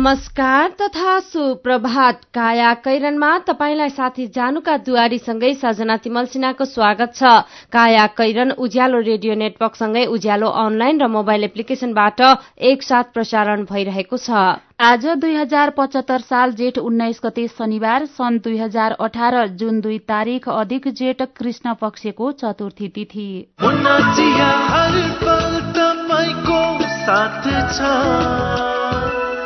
नमस्कार तथा सुप्रभात। काया कैरनमा तपाईँलाई साथी जानुका दुवारीसँगै सजना तिमल सिन्हाको स्वागत छ। काया कैरन उज्यालो रेडियो नेटवर्कसँगै उज्यालो अनलाइन र मोबाइल एप्लिकेशनबाट एकसाथ प्रसारण भइरहेको छ। आज दुई हजार पचहत्तर साल जेठ उन्नाइस गते शनिबार सन् दुई हजार अठार जुन दुई तारीक अधिक जेठ कृष्ण पक्षको चतुर्थी तिथि।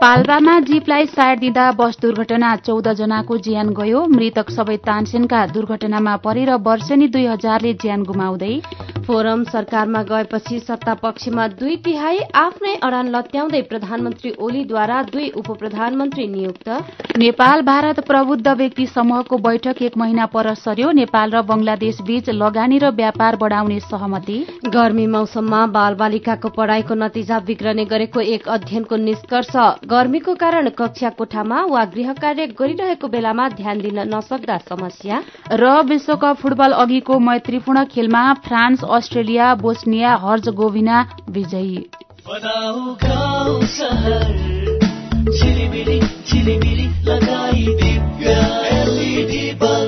पाल्पामा जीपलाई साइड दिँदा बस दुर्घटना चौध जनाको ज्यान गयो। मृतक सबै तानसेनका दुर्घटनामा परेर वर्षेनी दुई हजारले ज्यान गुमाउँदै फोरम सरकारमा गएपछि सत्ता पक्षमा दुई तिहाई आफ्नै अडान लत्याउँदै प्रधानमन्त्री ओलीद्वारा दुई उप प्रधानमन्त्री नियुक्त। नेपाल भारत प्रबुद्ध व्यक्ति समूहको बैठक एक महिना पर सर्यो नेपाल र बंगलादेश बीच लगानी र व्यापार बढ़ाउने सहमति। गर्मी मौसममा बाल बालिकाको पढ़ाईको नतिजा बिग्रने गरेको एक अध्ययनको निष्कर्ष गर्मीको कारण कक्षा कोठामा वा गृह कार्य गरिरहेको बेलामा ध्यान दिन नसक्दा समस्या। र विश्वकप फुटबल अघिको मैत्रीपूर्ण खेलमा France Australia Bosnia Herzegovina विजयी दिव्य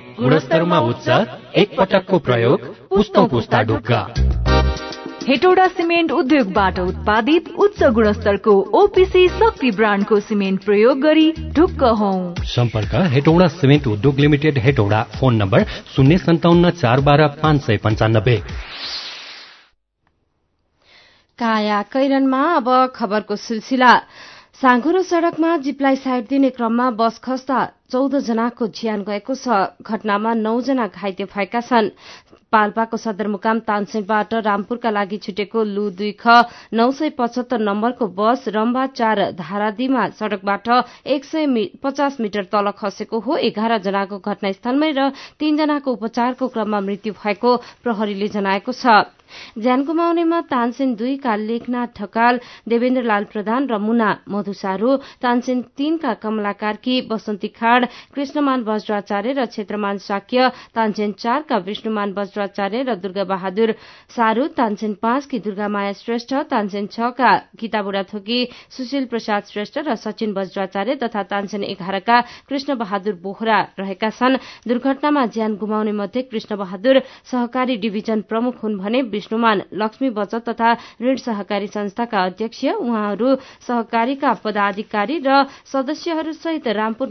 गुणस्तरमा उच्च एक पटकको प्रयोग पुस्तौ पुस्ता ढुक्का। हेटौडा सिमेन्ट उद्योगबाट उत्पादित उच्च गुणस्तरको ओपिसी शक्ति ब्रान्डको सिमेन्ट प्रयोग गरी ढुक्क हौ। सम्पर्क हेटौडा सिमेन्ट उद्योग लिमिटेड हेटौडा फोन नम्बर शून्य सन्ताउन्न चार बाह्र पाँच सय पञ्चानब्बे काया कैरनमा अब खबरको सिलसिला। साँघुरो सड़कमा जिपलाई साइड दिने क्रममा बस खस्दा जनाको ज्यान गएको छ। घटनामा नौजना घाइते भएका छन्। पाल्पाको सदरमुकाम तानसेनबाट रामपुरका लागि छुटेको लु दुई ख नौ सय पचहत्तर नम्बरको बस रम्बा चार धारादीमा सड़कबाट एक सय पचास मिटर तल खसेको हो। एघार जनाको घटनास्थलमै र तीनजनाको उपचारको क्रममा मृत्यु भएको प्रहरीले जनाएको छ। ज्यान गुमाउनेमा तानसेन दुईका लेखनाथ ढकाल देवेन्द्र लाल प्रधान र मुना मधुसारू। तानसेन तीनका कमला कार्की बसन्ती खाड़ कृष्णमान वज्राचार्य र क्षेत्रमान साक्य तानसेन चारका विष्णुमान वज्राचार्य र दुर्गा बहादुर सारू तानसेन पाँचकी दुर्गामाया श्रेष्ठ तानसेन छका गीता बुढाथोकी सुशील प्रसाद श्रेष्ठ र सचिन वज्राचार्य तथा तानसेन एघारका कृष्ण बहादुर बोहरा रहेका छन्। दुर्घटनामा ज्यान गुमाउने मध्ये कृष्ण बहादुर सहकारी डिभिजन प्रमुख हुन् भने विष्णुमान लक्ष्मी बचत तथा ऋण सहकारी संस्थाका अध्यक्ष। उहाँहरू सहकारीका पदाधिकारी र सदस्यहरूसहित रामपुर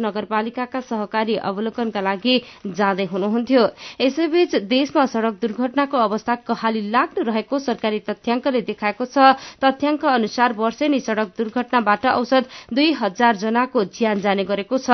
नगरपालिकाका सहकारी अवलोकनका लागि जाँदै हुनुहुन्थ्यो। यसैबीच देशमा सड़क दुर्घटनाको अवस्था कहाली लाग्दो रहेको सरकारी तथ्याङ्कले देखाएको छ। तथ्याङ्क अनुसार वर्षेनी सड़क दुर्घटनाबाट औसत दुई हजार जनाको ज्यान जाने गरेको छ।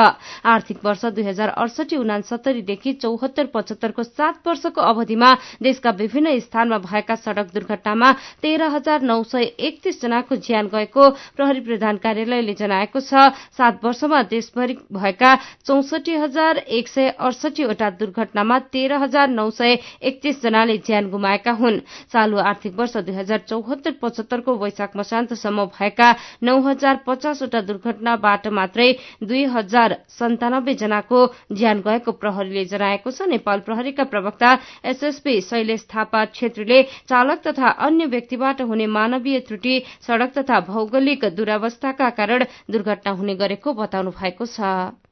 आर्थिक वर्ष दुई हजार अडसठी उनासत्तरीदेखि चौहत्तर पचहत्तरको सात वर्षको अवधिमा देशका विभिन्न स्थानमा भएका सड़क दुर्घटनामा तेह्र हजार नौ सय एकतीस जनाको ज्यान गएको प्रहरी प्रधान कार्यालयले जनाएको छ। सात वर्षमा देशभरि भएका चौसठी हजार एक सय अडसठीवटा दुर्घटनामा तेह्र हजार नौ सय एकतीस जनाले ज्यान गुमाएका हुन्। चालू आर्थिक वर्ष दुई हजार चौहत्तर पचहत्तरको वैशाख मसान्तसम्म भएका नौ हजार पचासवटा दुर्घटनाबाट मात्रै दुई हजार सन्तानब्बे जनाको ज्यान गएको प्रहरीले जनाएको छ। नेपाल प्रहरीका प्रवक्ता एसएसपी शैलेश थापा छेत्रीले चालक तथा अन्य व्यक्तिबाट हुने मानवीय त्रुटि सड़क तथा भौगोलिक दुरावस्थाका कारण दुर्घटना हुने गरेको बताउनु भएको छ।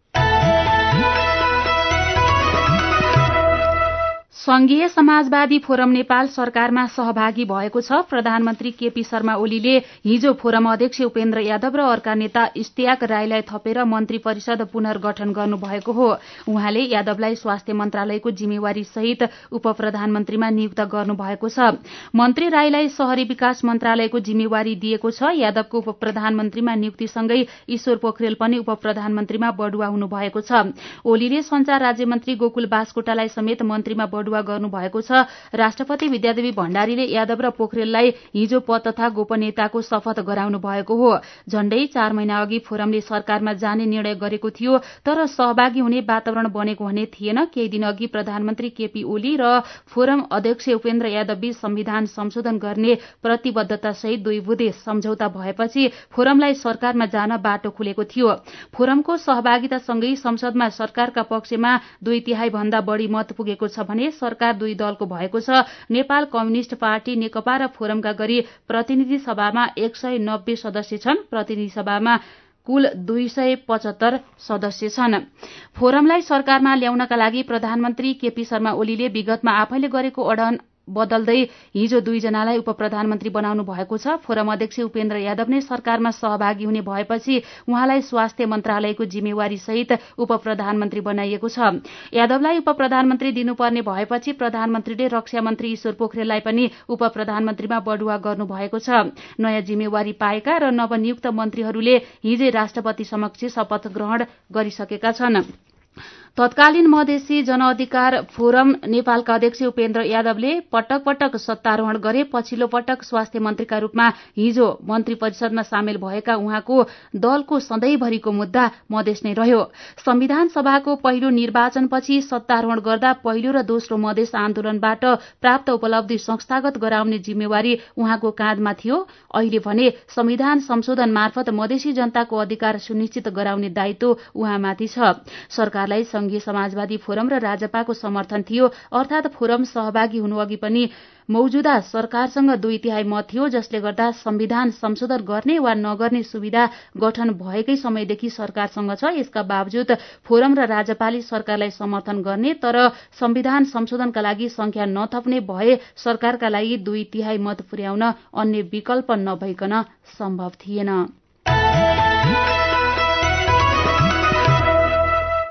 Mm-hmm. संघीय समाजवादी फोरम नेपाल सरकारमा सहभागी भएको छ। प्रधानमन्त्री केपी शर्मा ओलीले हिजो फोरम अध्यक्ष उपेन्द्र यादव र अर्का नेता इस्तियाक राईलाई थपेर मन्त्री परिषद पुनर्गठन गर्नुभएको हो। उहाँले यादवलाई स्वास्थ्य मन्त्रालयको जिम्मेवारी सहित उप प्रधानमन्त्रीमा नियुक्त गर्नुभएको छ। मन्त्री राईलाई शहरी विकास मन्त्रालयको जिम्मेवारी दिएको छ। यादवको उप प्रधानमन्त्रीमा नियुक्तिसँगै ईश्वर पोखरेल पनि उप प्रधानमन्त्रीमा बढुवा हुनुभएको छ। ओलीले संचार राज्यमन्त्री गोकुल बासकोटालाई समेत मन्त्रीमा बढुवा गर्नुभएको छ। राष्ट्रपति विद्यादेवी भण्डारीले यादव र पोखरेललाई हिजो पद तथा गोपनीयताको शपथ गराउनु भएको हो। झण्डै चार महिना अघि फोरमले सरकारमा जाने निर्णय गरेको थियो तर सहभागी हुने वातावरण बनेको भने थिएन। केही दिन अघि प्रधानमन्त्री केपी ओली र फोरम अध्यक्ष उपेन्द्र यादव संविधान संशोधन गर्ने प्रतिबद्धता सहित दुई बुधे सम्झौता भएपछि फोरमलाई सरकारमा जान बाटो खुलेको थियो। फोरमको सहभागितासँगै संसदमा सरकारका पक्षमा दुई तिहाई भन्दा बढ़ी मत पुगेको छ भने सरकार दुई दलको भएको छ। नेपाल कम्युनिष्ट पार्टी नेकपा र फोरमका गरी प्रतिनिधि सभामा एक सय नब्बे सदस्य छन्। प्रतिनिधि सभामा कुल दुई सय पचहत्तर सदस्य छन्। फोरमलाई सरकारमा ल्याउनका लागि प्रधानमन्त्री केपी शर्मा ओलीले विगतमा आफैले गरेको अडन बदल्दै हिजो दुईजनालाई उप प्रधानमन्त्री बनाउनु भएको छ। फोरम अध्यक्ष उपेन्द्र यादव नै सरकारमा सहभागी हुने भएपछि उहाँलाई स्वास्थ्य मन्त्रालयको जिम्मेवारी सहित उप प्रधानमन्त्री बनाइएको छ। यादवलाई उप प्रधानमन्त्री दिनुपर्ने भएपछि प्रधानमन्त्रीले रक्षा मन्त्री ईश्वर पोखरेललाई पनि उप प्रधानमन्त्रीमा बढुवा गर्नुभएको छ। नयाँ जिम्मेवारी पाएका र नवनियुक्त मन्त्रीहरूले हिजै राष्ट्रपति समक्ष शपथ ग्रहण गरिसकेका छन्। तत्कालीन मधेसी जनअधिकार फोरम नेपालका अध्यक्ष उपेन्द्र यादवले पटक पटक सत्तारोहण गरे पछिल्लो पटक स्वास्थ्य मन्त्रीका रूपमा हिजो मन्त्री परिषदमा सामेल भएका उहाँको दलको सधैँभरिको मुद्दा मधेस नै रह्यो। संविधान सभाको पहिलो निर्वाचनपछि सत्तारोहण गर्दा पहिलो र दोस्रो मधेस आन्दोलनबाट प्राप्त उपलब्धि संस्थागत गराउने जिम्मेवारी उहाँको काँधमा थियो। अहिले भने संविधान संशोधन मार्फत मधेसी जनताको अधिकार सुनिश्चित गराउने दायित्व उहाँमाथि छ। सरकारलाई संघीय समाजवादी फोरम र राजपाको समर्थन थियो। अर्थात फोरम सहभागी हुनुअघि पनि मौजूदा सरकारसँग दुई तिहाई मत थियो जसले गर्दा संविधान संशोधन गर्ने वा नगर्ने सुविधा गठन भएकै समयदेखि सरकारसँग छ। यसका बावजुद फोरम र राजपाले सरकारलाई समर्थन गर्ने तर संविधान संशोधनका लागि संख्या नथप्ने भए सरकारका लागि दुई तिहाई मत पुर्याउन अन्य विकल्प नभइकन सम्भव थिएन।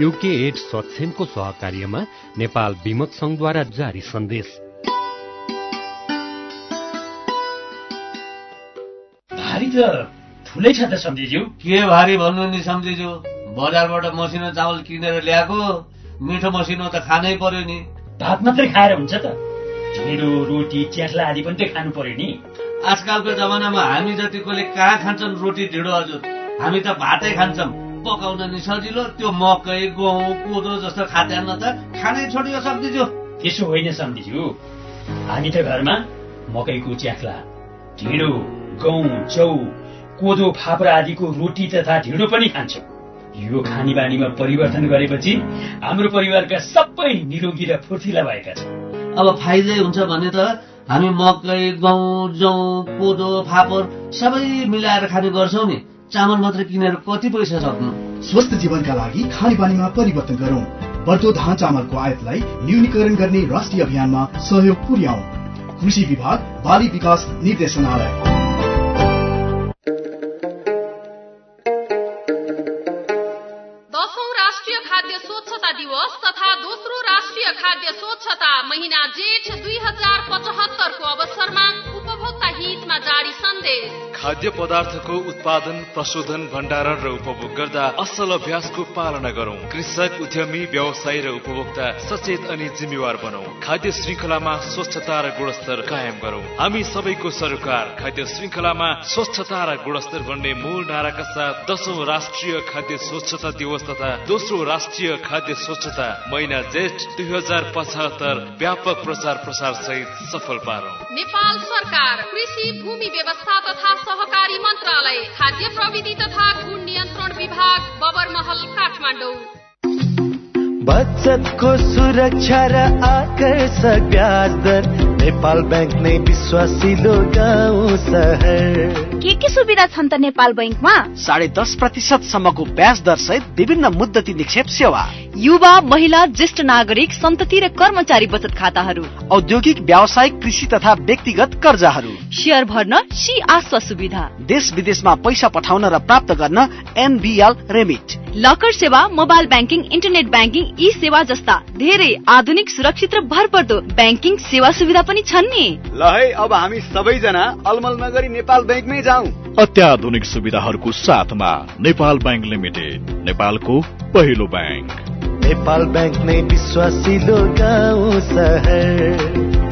युके एड सक्षमको सहकार्यमा नेपाल विमक संघद्वारा जारी सन्देश। भारी त ठुलै छ त सम्झिज्यू। के भारी भन्नु नि सम्झिज्यू? बजारबाट मसिनो चामल किनेर ल्याएको मिठो मसिनो त खानै पर्यो नि। भात मात्रै खाएर हुन्छ त। ढिँडो रोटी च्याख्ला आदि पनि त खानु पर्यो नि। आजकलको जमानामा हामी जतिकोले कहाँ खान्छन् रोटी ढिँडो हजुर हामी त भातै खान्छौँ। पकाउन नि सजिलो त्यो मकै गहुँ कोदो जस्तो खाद्यान्न त खानै छोडियो सम्झिज्यू। त्यसो होइन सम्झिज्यू। हामी त घरमा मकैको च्याख्ला ढिँडो गहुँ चौ कोदो फापर आदिको रोटी तथा ढिँडो पनि खान्छौँ। यो खाने बानीमा परिवर्तन गरेपछि हाम्रो परिवारका सबै निरोगी र फुर्तिला भएका छन्। अब फाइदै हुन्छ भने त हामी मकै गहुँ जौ कोदो फापर सबै मिलाएर खाने गर्छौँ नि। चामल मात्र किनेर कति पैसा सक्नु? स्वस्थ जीवनका लागि खाने बानीमा परिवर्तन गरौँ। बढ्दो धान चामलको आयातलाई न्यूनीकरण गर्ने राष्ट्रिय अभियानमा सहयोग पुर्याउ। कृषि विभाग बाली विकास निर्देशनालय। दिवस तथा दोस्रो राष्ट्रिय खाद्य स्वच्छता महिना जेठ दुई हजार पचहत्तरको अवसरमा उपभोक्ता हितमा जारी सन्देश। खाद्य पदार्थको उत्पादन प्रशोधन भण्डारण र उपभोग गर्दा असल अभ्यासको पालना गरौं। कृषक उद्यमी व्यवसायी र उपभोक्ता सचेत अनि जिम्मेवार बनौ। खाद्य श्रृङ्खलामा स्वच्छता र गुणस्तर कायम गरौं। हामी सबैको सरोकार खाद्य श्रृङ्खलामा स्वच्छता र गुणस्तर भन्ने मूल नाराका साथ दशौं राष्ट्रिय खाद्य स्वच्छता दिवस तथा दोस्रो राष्ट्रिय खाद्य स्वच्छता महिना जेठ दुई हजार पचहत्तर व्यापक प्रचार प्रसार सहित सफल पारौं। नेपाल सरकार कृषि भूमि व्यवस्था तथा सहकारी मन्त्रालय खाद्य प्रविधि तथा गुण नियन्त्रण विभाग बबरमहल काठमाडौँ। बचतको सुरक्षा र आकर्षक ब्याज नेपाल ब्याङ्क नै विश्वासिलो गाउँ सहर। के के सुविधा छन् त नेपाल बैङ्कमा साढे दस प्रतिशत सम्मको ब्याज दर सहित विभिन्न मुद्दती निक्षेप सेवा। युवा महिला ज्येष्ठ नागरिक सन्तति र कर्मचारी बचत खाताहरू। औद्योगिक व्यावसायिक कृषि तथा व्यक्तिगत कर्जाहरू। सेयर भर्न सी आस्था सुविधा। देश विदेशमा पैसा पठाउन र प्राप्त गर्न एनबिएल रेमिट। लकर सेवा मोबाइल ब्याङ्किङ इन्टरनेट ब्याङ्किङ यी सेवा जस्ता धेरै आधुनिक सुरक्षित र भरपर्दो ब्याङ्किङ सेवा सुविधा पनि छन् नि। ल है अब हामी सबैजना अलमल नगरी नेपाल ब्याङ्कमै जाउँ। अत्याधुनिक सुविधाहरूको साथमा नेपाल ब्याङ्क लिमिटेड नेपालको पहिलो ब्याङ्क। नेपाल ब्याङ्क नै विश्वासिलो गाउँ सहर।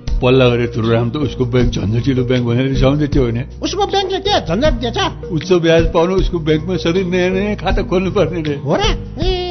पल्ला गरेर तुरुराम त उसको ब्याङ्क झन्झटिलो ब्याङ्क भनेर रिसाउँदै थियो होइन? उसको ब्याङ्कले के झन्झट दिएछ। उच्च ब्याज पाउनु उसको ब्याङ्कमा सधैँ नयाँ नयाँ खाता खोल्नु पर्ने रे। हो र? ए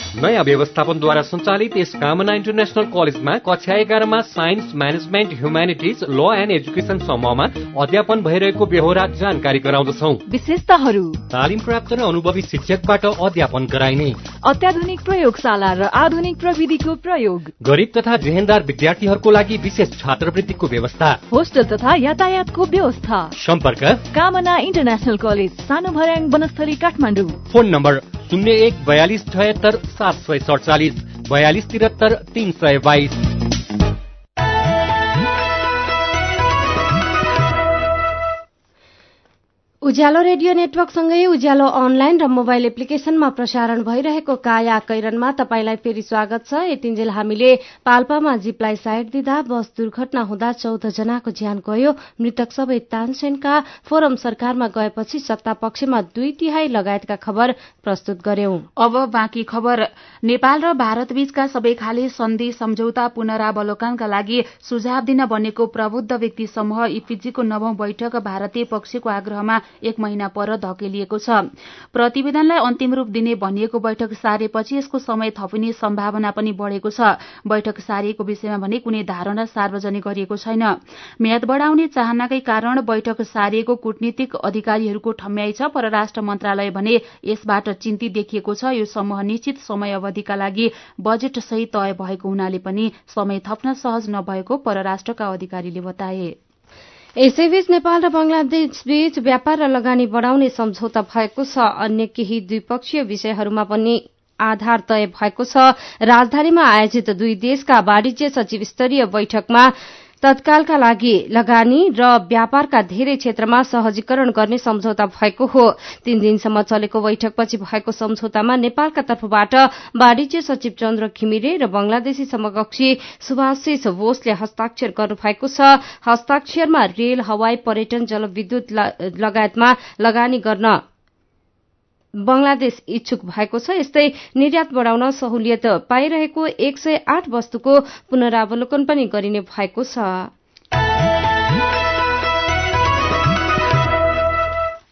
नयाँ व्यवस्थापनद्वारा सञ्चालित यस कामना इन्टरनेसनल कलेजमा कक्षा एघारमा science management humanities law and education समूहमा अध्यापन भइरहेको बेहोरा जानकारी गराउँदछौ। विशेषताहरू। तालिम प्राप्त र अनुभवी शिक्षकबाट अध्यापन गराइने। अत्याधुनिक प्रयोगशाला र आधुनिक प्रविधिको प्रयोग। गरिब तथा जेहेन्दार विद्यार्थीहरूको लागि विशेष छात्रवृत्तिको व्यवस्था। होस्टल तथा यातायातको व्यवस्था। सम्पर्क। कामना इन्टरनेसनल कलेज सानो भर्याङ वनस्थली काठमाडौँ। फोन नम्बर शून्य एक बयालिस छयत्तर सात सय सडचालिस बयालिस त्रिहत्तर तिन सय बाइस। उज्यालो रेडियो नेटवर्कसँगै उज्यालो अनलाइन र मोबाइल एप्लिकेशनमा प्रसारण भइरहेको काया कैरनमा तपाईँलाई फेरि स्वागत छ। यतिन्जेल हामीले पाल्पामा जीपलाई साइड दिँदा बस दुर्घटना हुँदा चौध जनाको ज्यान गयो। मृतक सबै तानसेनका फोरम सरकारमा गएपछि सत्ता पक्षमा दुई तिहाई लगायतका खबर प्रस्तुत गर्यौं। अब बाँकी खबर। नेपाल र भारत बीचका सबै खाले सन्धि सम्झौता पुनरावलोकनका लागि सुझाव दिन बनेको प्रबुद्ध व्यक्ति समूह इपिजीको नवौं बैठक भारतीय पक्षको आग्रहमा एक महिना पर धकेलिएको छ। प्रतिवेदनलाई अन्तिम रूप दिने भनिएको बैठक सारेपछि यसको समय थपिने सम्भावना पनि बढ़ेको छ। बैठक सारिएको विषयमा भने कुनै धारणा सार्वजनिक गरिएको छैन। म्याद बढ़ाउने चाहनाकै कारण बैठक सारिएको कूटनीतिक अधिकारीहरूको ठम्याइ छ परराष्ट्र मन्त्रालय भने यसबाट चिन्तित देखिएको छ। यो समूह निश्चित समय अवधिका लागि बजेट सहित तय भएको हुनाले पनि समय थप्न सहज नभएको परराष्ट्रका अधिकारीले बताए। यसैबीच नेपाल र बंगलादेश बीच व्यापार र लगानी बढ़ाउने सम्झौता भएको छ। अन्य केही द्विपक्षीय विषयहरूमा पनि आधार तय भएको छ। राजधानीमा आयोजित दुई देशका वाणिज्य सचिव स्तरीय बैठकमा तत्कालका लागि लगानी र व्यापारका धेरै क्षेत्रमा सहजीकरण गर्ने सम्झौता भएको हो। तीन दिनसम्म चलेको बैठकपछि भएको सम्झौतामा नेपालका तर्फबाट वाणिज्य सचिव चन्द्र घिमिरे र बंगलादेशी समकक्षी सुभाषिष बोसले हस्ताक्षर गर्नुभएको छ। हस्ताक्षरमा रेल हवाई पर्यटन जलविद्युत लगायतमा लगानी गर्न बंगलादेश इच्छुक भएको छ। यस्तै निर्यात बढ़ाउन सहुलियत पाइरहेको एक सय आठ वस्तुको पुनरावलोकन पनि गरिने भएको छ।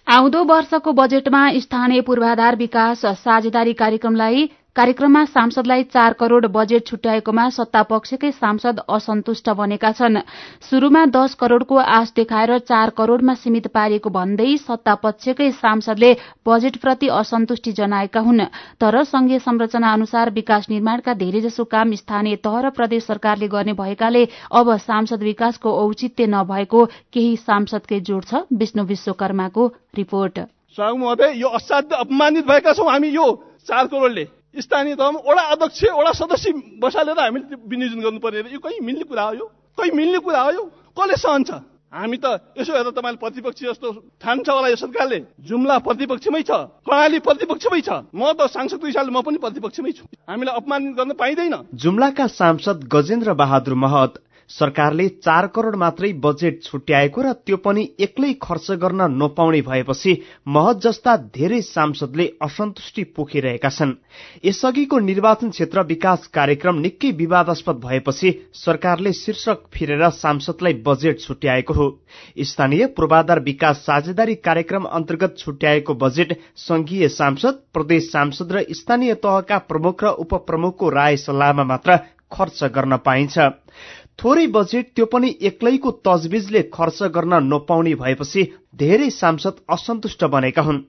आउँदो वर्षको बजेटमा स्थानीय पूर्वाधार विकास साझेदारी कार्यक्रमलाई कार्यक्रममा सांसदलाई चार करोड़ बजेट छुट्याएकोमा सत्तापक्षकै सांसद असन्तुष्ट बनेका छन्। शुरूमा दश करोड़को आश देखाएर चार करोड़मा सीमित पारिएको भन्दै सत्तापक्षकै सांसदले बजेटप्रति असन्तुष्टि जनाएका हुन्। तर संघीय संरचना अनुसार विकास निर्माणका धेरैजसो काम स्थानीय तह र प्रदेश सरकारले गर्ने भएकाले अब सांसद विकासको औचित्य नभएको केही सांसदकै जोड छ। विष्णु विश्वकर्माको रिपोर्ट। यो असाध्य अपमानित भएका छौँ हामी चार करोड़ले। स्थानीय तहमा वडा अध्यक्ष वडा सदस्य बसालेर हामीले विनियोजन गर्नुपर्ने यो कहीँ मिल्ने कुरा हो यो? कहीँ मिल्ने कुरा हो यो? कसले सहन्छ? हामी त यसो हेर्दा तपाईँले प्रतिपक्षी जस्तो ठान्छ होला यो सरकारले। जुम्ला प्रतिपक्षमै छ कर्णाली प्रतिपक्षमै छ। म त सांसदको हिसाबले म पनि प्रतिपक्षमै छु। हामीलाई अपमानित गर्न पाइँदैन। जुम्लाका सांसद गजेन्द्र बहादुर महत सरकारले चार करोड़ मात्रै बजेट छुट्याएको र त्यो पनि एक्लै खर्च गर्न नपाउने भएपछि महज जस्ता धेरै सांसदले असन्तुष्टि पोखिरहेका छन्। यसअघिको निर्वाचन क्षेत्र विकास कार्यक्रम निकै विवादास्पद भएपछि सरकारले शीर्षक फिरेर सांसदलाई बजेट छुट्याएको हो। स्थानीय पूर्वाधार विकास साझेदारी कार्यक्रम अन्तर्गत छुट्याएको बजेट संघीय सांसद प्रदेश सांसद र स्थानीय तहका प्रमुख र उपप्रमुखको राय सल्लाहमा मात्र खर्च गर्न पाइन्छ। थोरै बजेट त्यो पनि एक्लैको तजविजले खर्च गर्न नपाउने भएपछि धेरै सांसद असन्तुष्ट बनेका हुन्।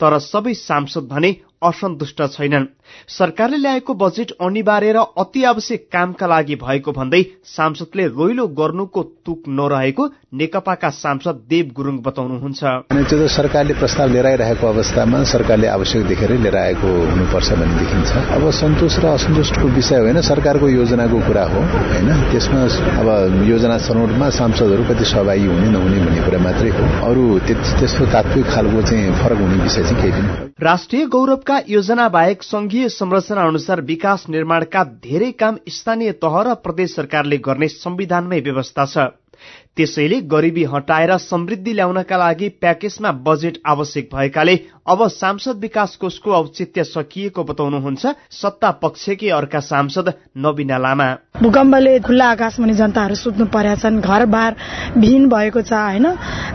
तर सबै सांसद भने असन्तुष्ट छैनन्। सरकारले ल्याएको बजेट अनिवार्य र अति आवश्यक कामका लागि भएको भन्दै सांसदले रोइलो गर्नुको तुक नरहेको नेकपाका सांसद देव गुरूङ बताउनुहुन्छ। त्यो त सरकारले प्रस्ताव लिएर आइरहेको अवस्थामा सरकारले आवश्यक देखेरै लिएर आएको हुनुपर्छ भन्ने देखिन्छ। अब सन्तोष र असन्तुष्टको विषय होइन सरकारको योजनाको कुरा हो होइन? त्यसमा अब योजना छनौटमा सांसदहरू कति सहभागी हुने नहुने भन्ने कुरा मात्रै हो। अरू त्यस्तो तात्विक खालको चाहिँ फरक हुने विषय चाहिँ केही पनि राष्ट्रिय गौरवका योजना बाहेक संघीय संरचना अनुसार विकास निर्माणका धेरै काम स्थानीय तह र प्रदेश सरकारले गर्ने संविधानमै व्यवस्था छ। त्यसैले गरिबी हटाएर समृद्धि ल्याउनका लागि प्याकेजमा बजेट आवश्यक भएकाले अब सांसद विकास कोषको औचित्य सकिएको बताउनुहुन्छ सत्ता पक्षकी अर्का सांसद नबिना लामा। भूकम्पले खुल्ला आकाशमुनि जनताहरू सुत्नु परेका छन्। घरबार विहीन भएको छ होइन?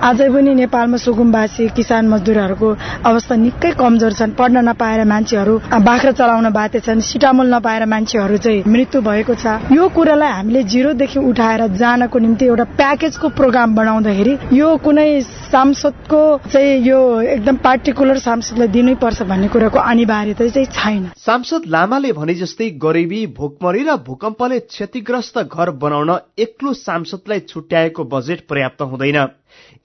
अझै पनि नेपालमा सुकुम्बासी किसान मजदुरहरूको अवस्था निकै कमजोर छन्। पढ्न नपाएर मान्छेहरू बाख्रा चलाउन बाध्य छन्। सिटामोल नपाएर मान्छेहरू चाहिँ मृत्यु भएको छ। यो कुरालाई हामीले जिरोदेखि उठाएर जानको निम्ति एउटा प्याकेजको प्रोग्राम बनाउँदाखेरि यो कुनै सांसदको चाहिँ यो एकदम पार्टिकुलर सांसदलाई दिनै पर्छ भन्ने कुराको अनिवार्यता चाहिँ छैन। सांसद लामाले भने जस्तै गरिबी भोकमरी र भूकम्पले क्षतिग्रस्त घर बनाउन एक्लो सांसदलाई छुट्याएको बजेट पर्याप्त हुँदैन।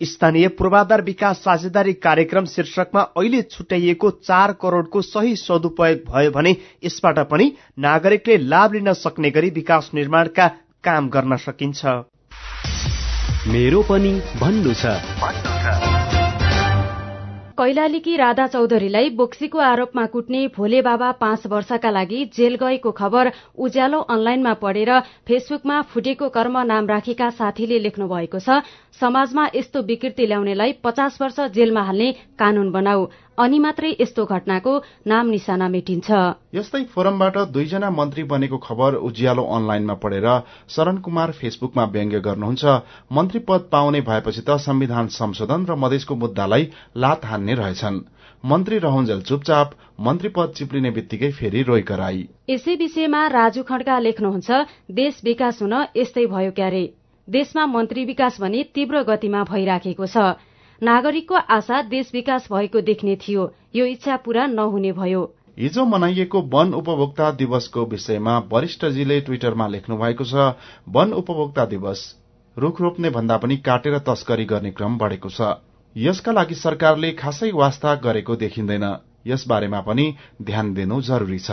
स्थानीय पूर्वाधार विकास साझेदारी कार्यक्रम शीर्षकमा अहिले छुट्याइएको चार करोड़को सही सदुपयोग भयो भने यसबाट पनि नागरिकले लाभ लिन सक्ने गरी विकास निर्माणका काम गर्न सकिन्छ। मेरो पनि भन्नु छ। कैलालीकी राधा चौधरीलाई बोक्सीको आरोपमा कुट्ने भोले बाबा पाँच वर्षका लागि जेल गएको खबर उज्यालो अनलाइनमा पढेर फेसबुकमा फुटेको कर्म नाम राखेका साथीले लेख्नु भएको छ समाजमा यस्तो विकृति ल्याउनेलाई पचास वर्ष जेलमा हाल्ने कानून बनाऊ। अनि मात्रै यस्तो घटनाको नाम निशाना मेटिन्छ। यस्तै फोरमबाट दुईजना मन्त्री बनेको खबर उज्यालो अनलाइनमा पढेर शरण कुमार फेसबुकमा व्यङ्ग्य गर्नुहुन्छ। मन्त्री पद पाउने भएपछि त संविधान संशोधन र मधेसको मुद्दालाई लात हान्ने रहेछन्। मन्त्री रहन्जेल चुपचाप मन्त्री पद चिप्लिने बित्तिकै फेरि रोइ कराई। यसै विषयमा राजु खड्का लेख्नुहुन्छ देश विकास हुन यस्तै भयो क्यारे। देशमा मन्त्री विकास भने तीव्र गतिमा भइराखेको छ। नागरिकको आशा देश विकास भएको देख्ने थियो। यो इच्छा पूरा नहुने भयो। हिजो मनाइएको वन उपभोक्ता दिवसको विषयमा वरिष्ठजीले ट्विटरमा लेख्नु भएको छ वन उपभोक्ता दिवस रूख रोप्ने भन्दा पनि काटेर तस्करी गर्ने क्रम बढ़ेको छ। यसका लागि सरकारले खासै वास्ता गरेको देखिँदैन। यस बारेमा पनि ध्यान दिनु जरूरी छ।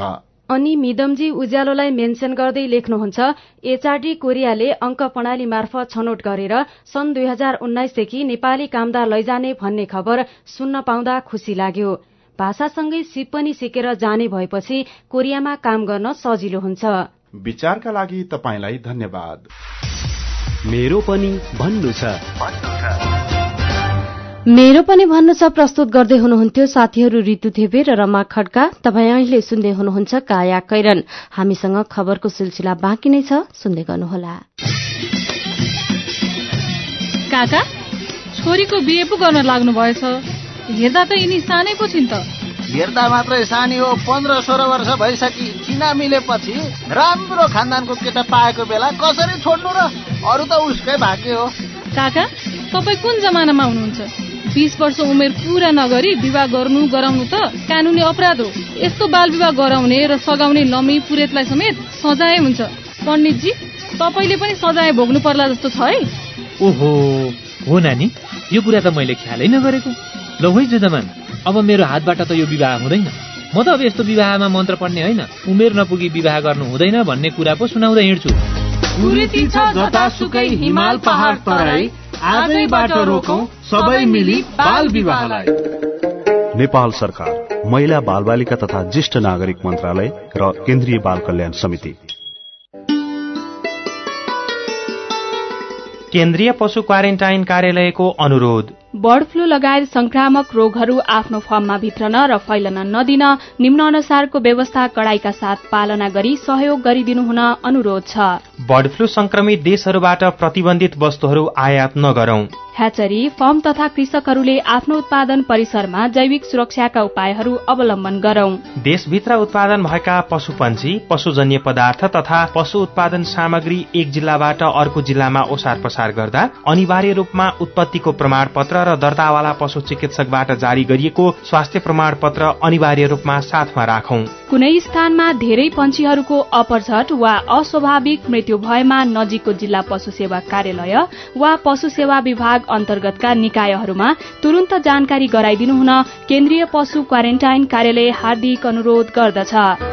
अनि मिदमजी उज्यालोलाई मेन्सन गर्दै लेख्नुहुन्छ एचआरडी कोरियाले अङ्क प्रणाली मार्फत छनौट गरेर सन् दुई हजार उन्नाइसदेखि नेपाली कामदार लैजाने भन्ने खबर सुन्न पाउँदा खुसी लाग्यो। भाषासँगै सिप पनि सिकेर जाने भएपछि कोरियामा काम गर्न सजिलो हुन्छ। विचारका लागि तपाईँलाई धन्यवाद। मेरो पनि भन्नु छ। मेरो पनि भन्नु छ प्रस्तुत गर्दै हुनुहुन्थ्यो साथीहरू ऋतु थेपे र रमा खड्का। तपाईँ अहिले सुन्दै हुनुहुन्छ काया कैरन। हामीसँग खबरको सिलसिला बाँकी नै छ सुन्दै गर्नुहोला। काका छोरीको बिहे पो गर्न लाग्नु भएछ हेर्दा त यिनी सानै पो छिन् त। हेर्दा मात्रै सानी हो पन्ध्र सोह्र वर्ष भइसकि चिना मिलेपछि राम्रो खानदानको केटा पाएको बेला कसरी छोड्नु र अरू त उसकै भाग्य हो। काका तपाईँ कुन जमानामा हुनुहुन्छ? बिस वर्ष उमेर पूरा नगरी विवाह गर्नु गराउनु त कानुनी अपराध हो। यस्तो बाल विवाह गराउने र सघाउने लमी पुरेतलाई समेत सजाय हुन्छ। पण्डितजी तपाईँले पनि सजाय भोग्नु पर्ला जस्तो छ है। ओहो हो नानी यो कुरा त मैले ख्यालै नगरेको। ल है जुदमान अब मेरो हातबाट त यो विवाह हुँदैन। म त अब यस्तो विवाहमा मन्त्र पढ्ने होइन। उमेर नपुगी विवाह गर्नु हुँदैन भन्ने कुरा पो सुनाउँदै हिँड्छु। हिमाल पहाड तराई। आजैबाट रोकौं सबै मिली बाल विवाहलाई। नेपाल सरकार महिला बाल बालिका तथा ज्येष्ठ नागरिक मन्त्रालय र केन्द्रीय बाल कल्याण समिति। केन्द्रीय पशु क्वारेन्टाइन कार्यालयको अनुरोध। बर्ड फ्लू लगायत संक्रामक रोगहरू आफ्नो फर्ममा भित्रन र फैलन नदिन निम्न अनुसारको व्यवस्था कड़ाईका साथ पालना गरी सहयोग गरिदिनु हुन अनुरोध छ। बर्ड फ्लू संक्रमित देशहरूबाट प्रतिबन्धित वस्तुहरू आयात नगरौं। ह्याचरी फर्म तथा कृषकहरूले आफ्नो उत्पादन परिसरमा जैविक सुरक्षाका उपायहरू अवलम्बन गरौं। देशभित्र उत्पादन भएका पशुपन्छी पशुजन्य पदार्थ तथा पशु उत्पादन सामग्री एक जिल्लाबाट अर्को जिल्लामा ओसार पसार गर्दा अनिवार्य रूपमा उत्पत्तिको प्रमाण पत्र र दर्तावाला पशु चिकित्सकबाट जारी गरिएको स्वास्थ्य प्रमाण पत्र अनिवार्य रूपमा साथमा राखौं। कुनै स्थानमा धेरै पंक्षीहरूको अपरझट वा अस्वाभाविक मृत्यु भएमा नजिकको जिल्ला पशु सेवा कार्यालय वा पशु सेवा विभाग अन्तर्गतका निकायहरूमा तुरन्त जानकारी गराइदिनु हुन केन्द्रीय पशु क्वारेन्टाइन कार्यालय हार्दिक अनुरोध गर्दछ।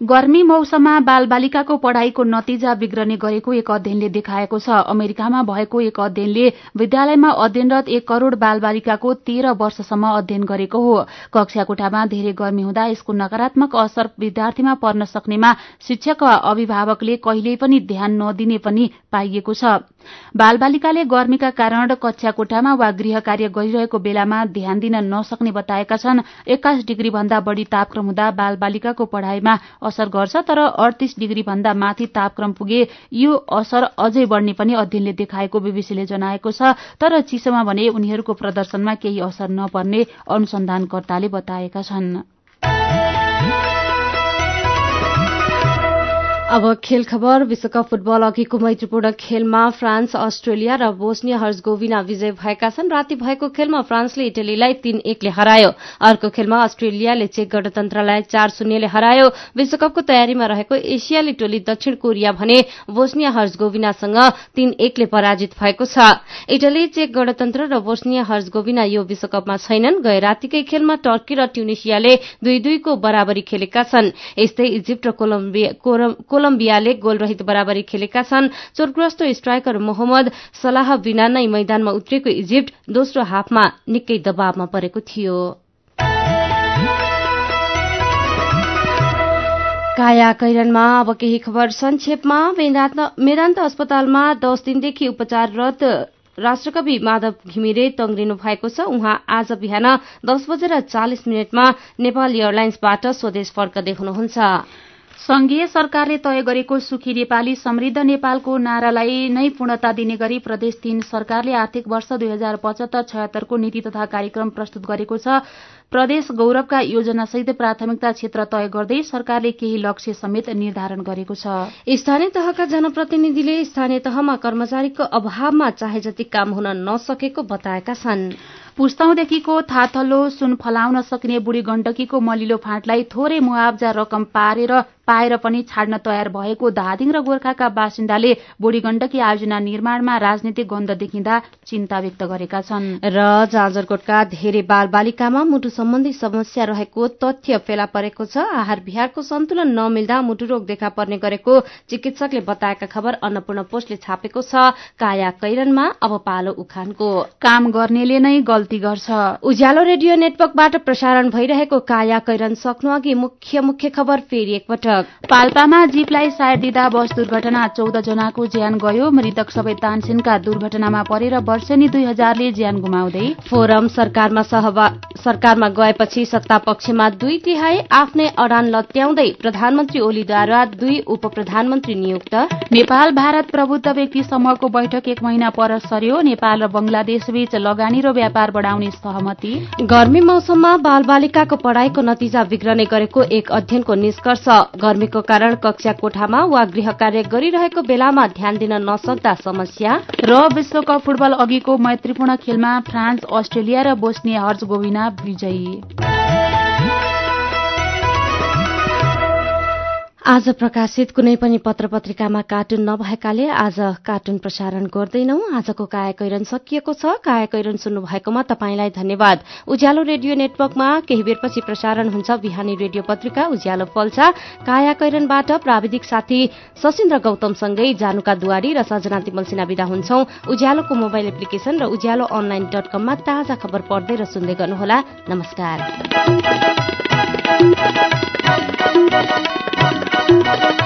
गर्मी मौसममा बाल बालिकाको पढ़ाईको नतिजा बिग्रने गरेको एक अध्ययनले देखाएको छ। अमेरिकामा भएको एक अध्ययनले विद्यालयमा अध्ययनरत एक करोड़ बाल बालिकाको तेह्र वर्षसम्म अध्ययन गरेको हो। कक्षा कोठामा धेरै गर्मी हुँदा यसको नकारात्मक असर विद्यार्थीमा पर्न सक्नेमा शिक्षक वा अभिभावकले कहिल्यै पनि ध्यान नदिने पनि पाइएको छ। बाल बालिकाले गर्मीका कारण कक्षा कोठामा वा गृह कार्य गरिरहेको बेलामा ध्यान दिन नसक्ने बताएका छन्। एक्काइस डिग्री भन्दा बढ़ी तापक्रम हुँदा बाल बालिकाको पढ़ाईमा असर गर्छ तर अडतिस डिग्री भन्दा माथि तापक्रम पुगे यो असर अझै बढ़ने पनि अध्ययनले देखाएको बीबीसीले जनाएको छ। तर चिसोमा भने उनीहरूको प्रदर्शनमा केही असर नपर्ने अनुसन्धानकर्ताले बताएका छन्। अब खेल खबर विश्वकप फुटबल अघिको मैत्रीपूर्ण खेलमा फ्रान्स अस्ट्रेलिया र बोस्निया हर्जगोविना विजय भएका छन्। राति भएको खेलमा फ्रान्सले इटलीलाई तीन एकले हरायो। अर्को खेलमा अस्ट्रेलियाले चेक गणतन्त्रलाई चार शून्यले हरायो। विश्वकपको तयारीमा रहेको एसियाली टोली दक्षिण कोरिया भने बोस्निया हर्जगोविनासँग तीन एकले पराजित भएको छ। इटली चेक गणतन्त्र र बोस्निया हर्जगोविना यो विश्वकपमा छैनन्। गए रातिकै खेलमा टर्की र ट्युनिसियाले दुई दुईको बराबरी खेलेका छन्। यस्तै इजिप्ट र कोलम्बियाले गोलरहित बराबरी खेलेका छन्। चोटग्रस्त स्ट्राइकर मोहम्मद सलाह बिना नै मैदानमा उत्रिएको इजिप्ट दोस्रो हाफमा निकै दबावमा परेको थियो। काया कैरनमा अब केही खबर संक्षेपमा। मेदान्त अस्पतालमा दस दिनदेखि उपचाररत राष्ट्रकवि माधव घिमिरे तंग्रिनु भएको छ। उहाँ आज बिहान दस बजेर चालिस मिनटमा नेपाल एयरलाइन्सबाट स्वदेश फर्कदै हुनुहुन्छ। संघीय सरकारले तय गरेको सुखी नेपाली समृद्ध नेपालको नारालाई नै पूर्णता दिने गरी प्रदेश तीन सरकारले आर्थिक वर्ष दुई हजार पचहत्तर छयत्तरको नीति तथा कार्यक्रम प्रस्तुत गरेको छ। प्रदेश गौरवका योजनासहित प्राथमिकता क्षेत्र तय गर्दै सरकारले केही लक्ष्य समेत निर्धारण गरेको छ। स्थानीय तहका जनप्रतिनिधिले स्थानीय तहमा कर्मचारीको अभावमा चाहे जति काम हुन नसकेको बताएका छन्। पुस्तौंदेखिको थाथलो सुन फलाउन सकिने बुढी गण्डकीको मलिलो फाँटलाई थोरै मुआवजा रकम पारेर पाएर पनि छाड्न तयार भएको धादिङ र गोर्खाका बासिन्दाले बुढी गण्डकी आयोजना निर्माणमा राजनीतिक गन्ध देखिँदा चिन्ता व्यक्त गरेका छन्। र जाजरकोटका धेरै बाल बालिकामा मुटु सम्बन्धी समस्या रहेको तथ्य फेला परेको छ। आहार विहारको सन्तुलन नमिल्दा मुटु रोग देखा पर्ने गरेको चिकित्सकले बताएका खबर अन्नपूर्ण पोस्टले छापेको छ। काया कैरनमा अब पालो उखानको। काम गर्नेले नै गल्ती गर्छ। उज्यालो रेडियो नेटवर्कबाट प्रसारण भइरहेको काया कैरन सक्नु अघि मुख्य मुख्य खबर फेरि एकपटक। पाल्पामा जीपलाई साइड दिँदा बस दुर्घटना चौध जनाको ज्यान गयो। मृतक सबै तानसेनका दुर्घटनामा परेर वर्षेनी दुई हजारले ज्यान गुमाउँदै। फोरम सरकारमा सरकारमा गएपछि सत्ता पक्षमा दुई तिहाई आफ्नै अडान लत्याउँदै प्रधानमन्त्री ओलीद्वारा दुई उप प्रधानमन्त्री नियुक्त। नेपाल भारत प्रबुद्ध व्यक्ति समूहको बैठक एक महिना पर सर्यो नेपाल र बंगलादेश बीच लगानी र व्यापार बढ़ाउने सहमति। गर्मी मौसममा बाल बालिकाको पढ़ाईको नतिजा बिग्रने गरेको एक अध्ययनको निष्कर्ष। गर्मीको कारण कक्षा कोठामा वा गृह कार्य गरिरहेको बेलामा ध्यान दिन नसक्दा समस्या। र विश्वकप फुटबल अघिको मैत्रीपूर्ण खेलमा फ्रान्स अस्ट्रेलिया र बोस्निया हर्जगोविना विजयी। आज प्रकाशित कुनै पनि पत्र पत्रिकामा कार्टुन नभएकाले आज कार्टुन प्रसारण गर्दैनौ। आजको कायाकैरन सकिएको छ। कायाकैरन सुन्नु भएकोमा तपाईंलाई धन्यवाद। उज्यालो रेडियो नेटवर्कमा केही बेरपछि प्रसारण हुन्छ। बिहानी रेडियो पत्रिका उज्यालो फल्छा कायाकैरनबाट प्राविधिक साथी सशिन्द्र गौतमसँगै जानुका दुवारी र सजना तिमल सिन्हा विदा हुन्छौ। उज्यालोको मोबाइल एप्लिकेशन र उज्यालो अनलाइन डट कममा ताजा खबर पढ्दै र सुन्दै गर्नुहोला। नमस्कार। Thank you.